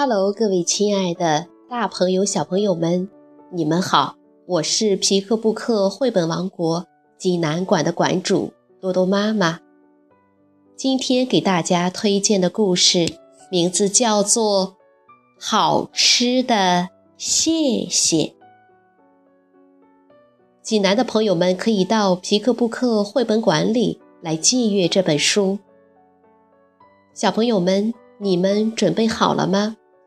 Hello，各位亲爱的大朋友、小朋友们，你们好！我是皮克布克绘本王国济南馆的馆主多多妈妈。今天给大家推荐的故事名字叫做《好吃的谢谢》。济南的朋友们可以到皮克布克绘本馆里来借阅这本书。小朋友们，你们准备好了吗？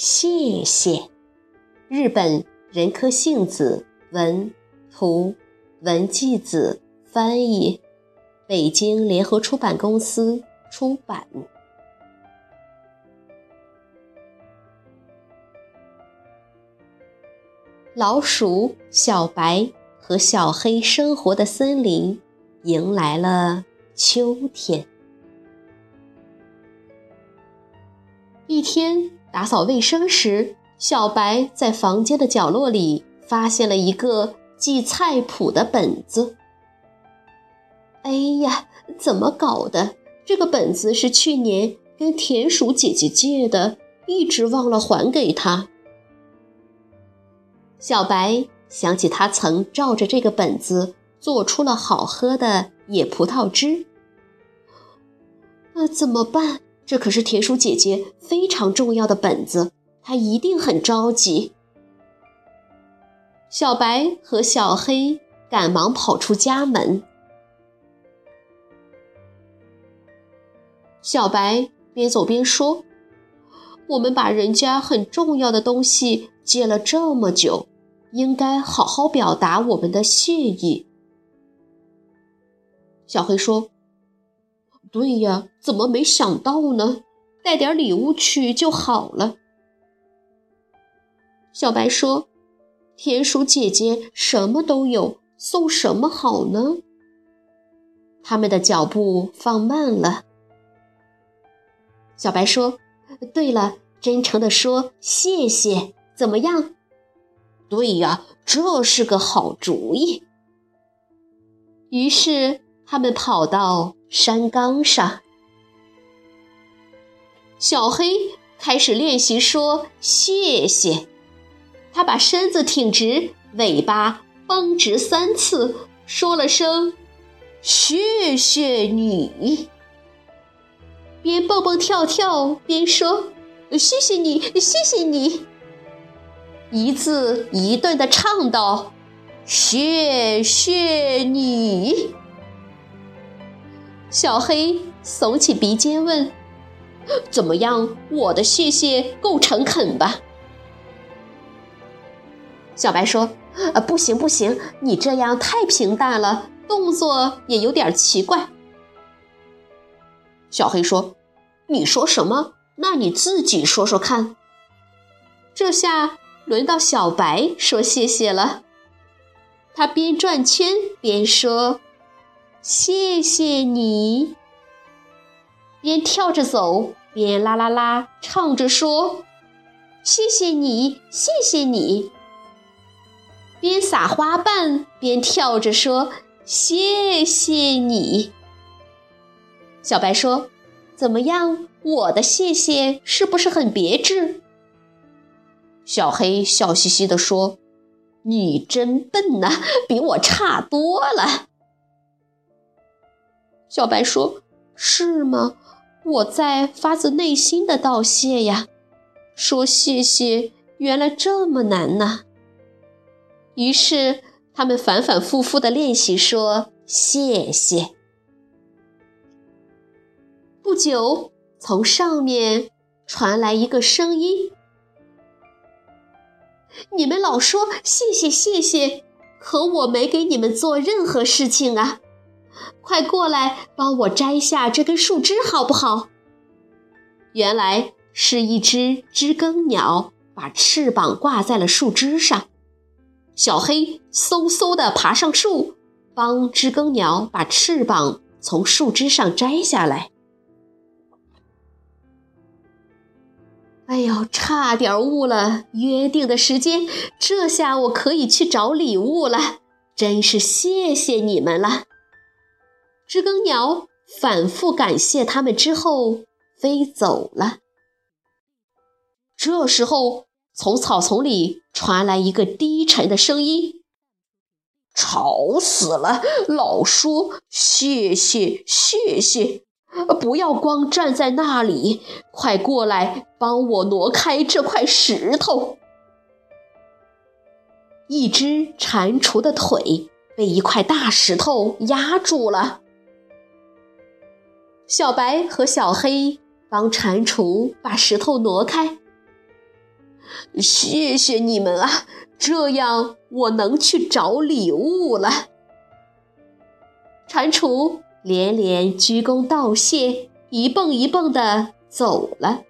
谢谢，日本人科幸子文图文纪子翻译，北京联合出版公司出版。老鼠小白和小黑生活的森林迎来了秋天。一天。打扫卫生时，小白在房间的角落里发现了一个记菜谱的本子。哎呀，怎么搞的？这个本子是去年跟田鼠姐姐借的，一直忘了还给她。小白想起他曾照着这个本子做出了好喝的野葡萄汁。那怎么办？这可是田鼠姐姐非常重要的本子，她一定很着急。小白和小黑赶忙跑出家门。小白边走边说：“我们把人家很重要的东西借了这么久，应该好好表达我们的谢意。”小黑说。对呀，怎么没想到呢？带点礼物去就好了。小白说：“田鼠姐姐什么都有，送什么好呢？”他们的脚步放慢了。小白说：“对了，真诚地说谢谢，怎么样？”“对呀，这是个好主意。”于是他们跑到。山岗上，小黑开始练习说谢谢。他把身子挺直，尾巴绷直三次，说了声“谢谢你”，边蹦蹦跳跳边说“谢谢你，谢谢你”，一字一顿的唱道：“谢谢你。”小黑耸起鼻尖问：“怎么样？我的谢谢够诚恳吧？”小白说：“呃，不行不行，你这样太平淡了，动作也有点奇怪。”小黑说：“你说什么？那你自己说说看。”这下轮到小白说谢谢了，他边转圈边说。谢谢你，边跳着走，边啦啦啦唱着说：“谢谢你，谢谢你。”边撒花瓣边跳着说：“谢谢你。”小白说：“怎么样？我的谢谢是不是很别致？”小黑笑嘻嘻地说：“你真笨呐，比我差多了。”小白说：“是吗？我在发自内心的道谢呀。说谢谢，原来这么难呢。”于是他们反反复复的练习说谢谢。不久，从上面传来一个声音：“你们老说谢谢谢谢，可我没给你们做任何事情啊。”快过来帮我摘下这根树枝，好不好？原来是一只知更鸟把翅膀挂在了树枝上，小黑嗖嗖地爬上树，帮知更鸟把翅膀从树枝上摘下来。哎呦，差点误了约定的时间，这下我可以去找礼物了，真是谢谢你们了。知更鸟反复感谢他们之后，飞走了。这时候，从草丛里传来一个低沉的声音：“吵死了！老说谢谢谢谢。”不要光站在那里，快过来帮我挪开这块石头。一只蟾蜍的腿被一块大石头压住了。小白和小黑帮蟾蜍把石头挪开。谢谢你们啊，这样我能去找礼物了。蟾蜍。连连鞠躬道谢，一蹦一蹦的走了。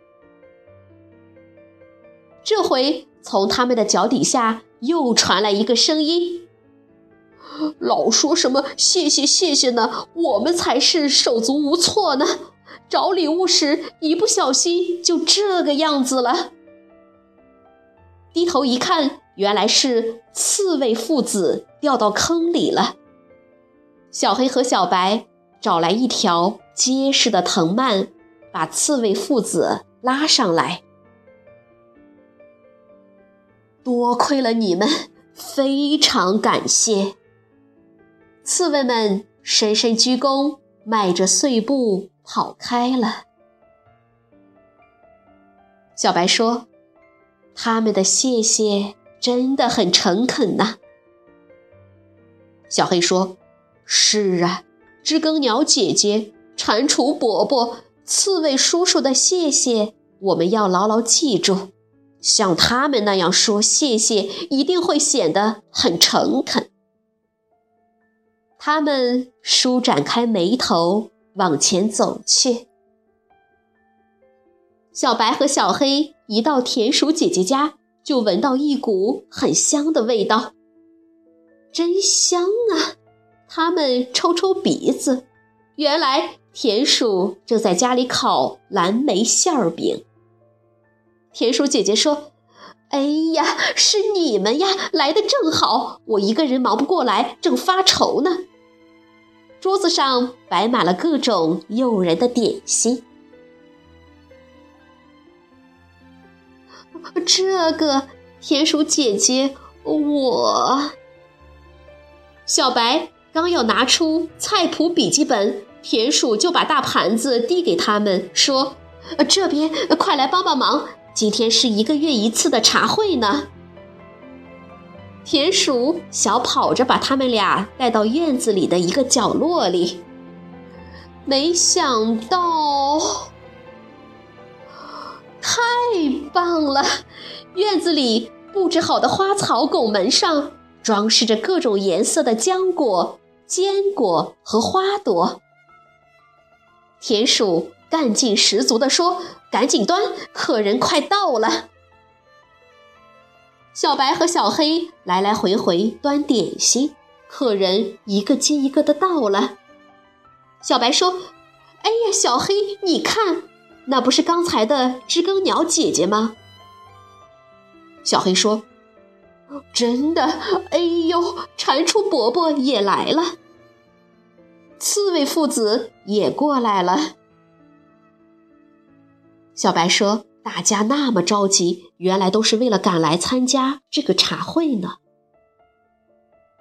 这回从他们的脚底下又传来一个声音：“老说什么谢谢谢谢呢？我们才是手足无措呢！找礼物时一不小心就这个样子了。”低头一看，原来是刺猬父子掉到坑里了。小黑和小白。找来一条结实的藤蔓，把刺猬父子拉上来。多亏了你们，非常感谢。刺猬们深深鞠躬，迈着碎步跑开了。小白说：“他们的谢谢真的很诚恳呐。”小黑说：“是啊。”知更鸟姐姐、蟾蜍伯伯、刺猬叔叔的谢谢，我们要牢牢记住。像他们那样说谢谢，一定会显得很诚恳。他们舒展开眉头，往前走去。小白和小黑一到田鼠姐姐家，就闻到一股很香的味道，真香啊！他们抽抽鼻子，原来田鼠正在家里烤蓝莓馅儿饼。田鼠姐姐说：“哎呀，是你们呀，来的正好，我一个人忙不过来，正发愁呢。”桌子上摆满了各种诱人的点心。这个田鼠姐姐，我小白。刚要拿出菜谱笔记本，田鼠就把大盘子递给他们，说：“这边快来帮帮忙，今天是一个月一次的茶会呢。”田鼠小跑着把他们俩带到院子里的一个角落里，没想到，太棒了！院子里布置好的花草拱门上。装饰着各种颜色的浆果、坚果和花朵。田鼠干劲十足地说：“赶紧端，客人快到了。”小白和小黑来来回回端点心，客人一个接一个的到了。小白说：“哎呀，小黑，你看，那不是刚才的知更鸟姐姐吗？”小黑说。真的，哎呦！蟾蜍伯伯也来了，刺猬父子也过来了。小白说：“大家那么着急，原来都是为了赶来参加这个茶会呢。”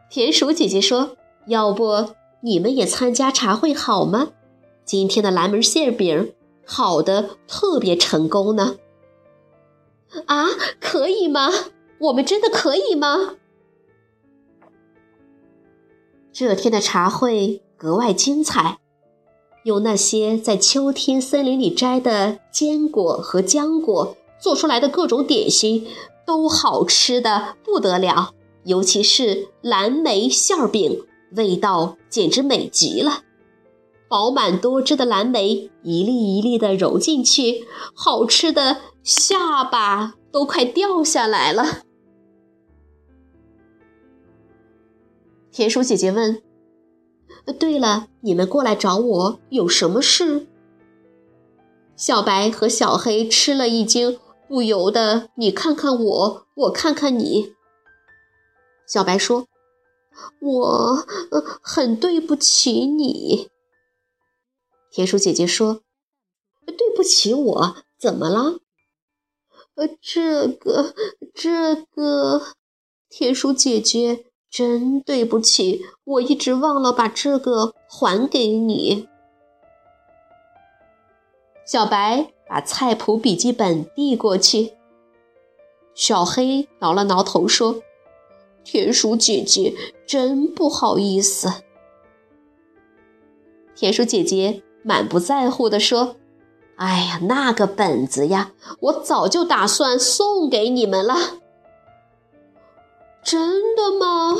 田鼠姐姐说：“要不你们也参加茶会好吗？今天的蓝莓馅饼烤的特别成功呢。”啊，可以吗？我们真的可以吗？这天的茶会格外精彩，用那些在秋天森林里摘的坚果和浆果做出来的各种点心，都好吃的不得了。尤其是蓝莓馅饼，味道简直美极了。饱满多汁的蓝莓一粒一粒的揉进去，好吃的下巴都快掉下来了。田鼠姐姐问：“对了，你们过来找我有什么事？”小白和小黑吃了一惊，不由得你看看我，我看看你。小白说：“我很对不起你。”田鼠姐姐说：“对不起我，怎么了？”呃，这个，这个，田鼠姐姐，真对不起，我一直忘了把这个还给你。小白把菜谱笔记本递过去，小黑挠了挠头说：“田鼠姐姐，真不好意思。”田鼠姐姐满不在乎地说。哎呀，那个本子呀，我早就打算送给你们了。真的吗？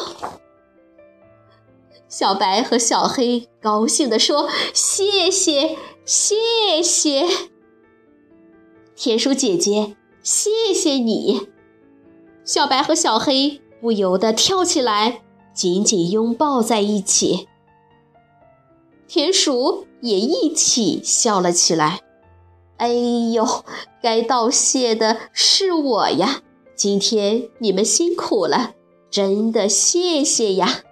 小白和小黑高兴地说：“谢谢，谢谢，田鼠姐姐，谢谢你。”小白和小黑不由得跳起来，紧紧拥抱在一起。田鼠也一起笑了起来。哎呦，该道谢的是我呀！今天你们辛苦了，真的谢谢呀！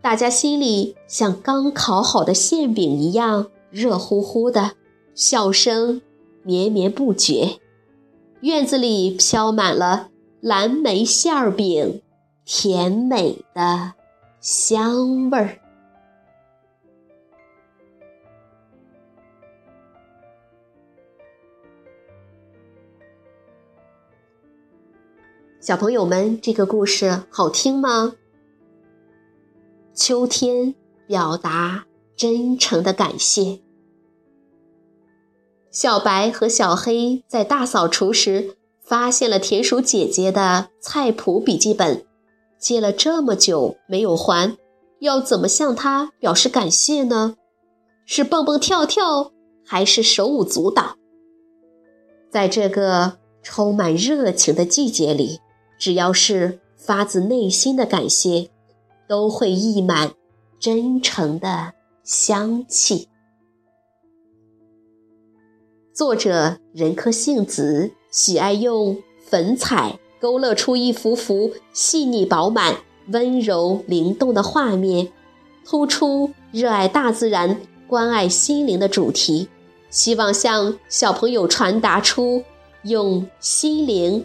大家心里像刚烤好的馅饼一样热乎乎的，笑声绵绵不绝。院子里飘满了蓝莓馅饼，甜美的香味儿。小朋友们，这个故事好听吗？秋天表达真诚的感谢。小白和小黑在大扫除时发现了田鼠姐姐的菜谱笔记本，借了这么久没有还，要怎么向她表示感谢呢？是蹦蹦跳跳，还是手舞足蹈？在这个充满热情的季节里。只要是发自内心的感谢，都会溢满真诚的香气。作者任科幸子喜爱用粉彩勾勒出一幅幅细腻饱满、温柔灵动的画面，突出热爱大自然、关爱心灵的主题，希望向小朋友传达出用心灵。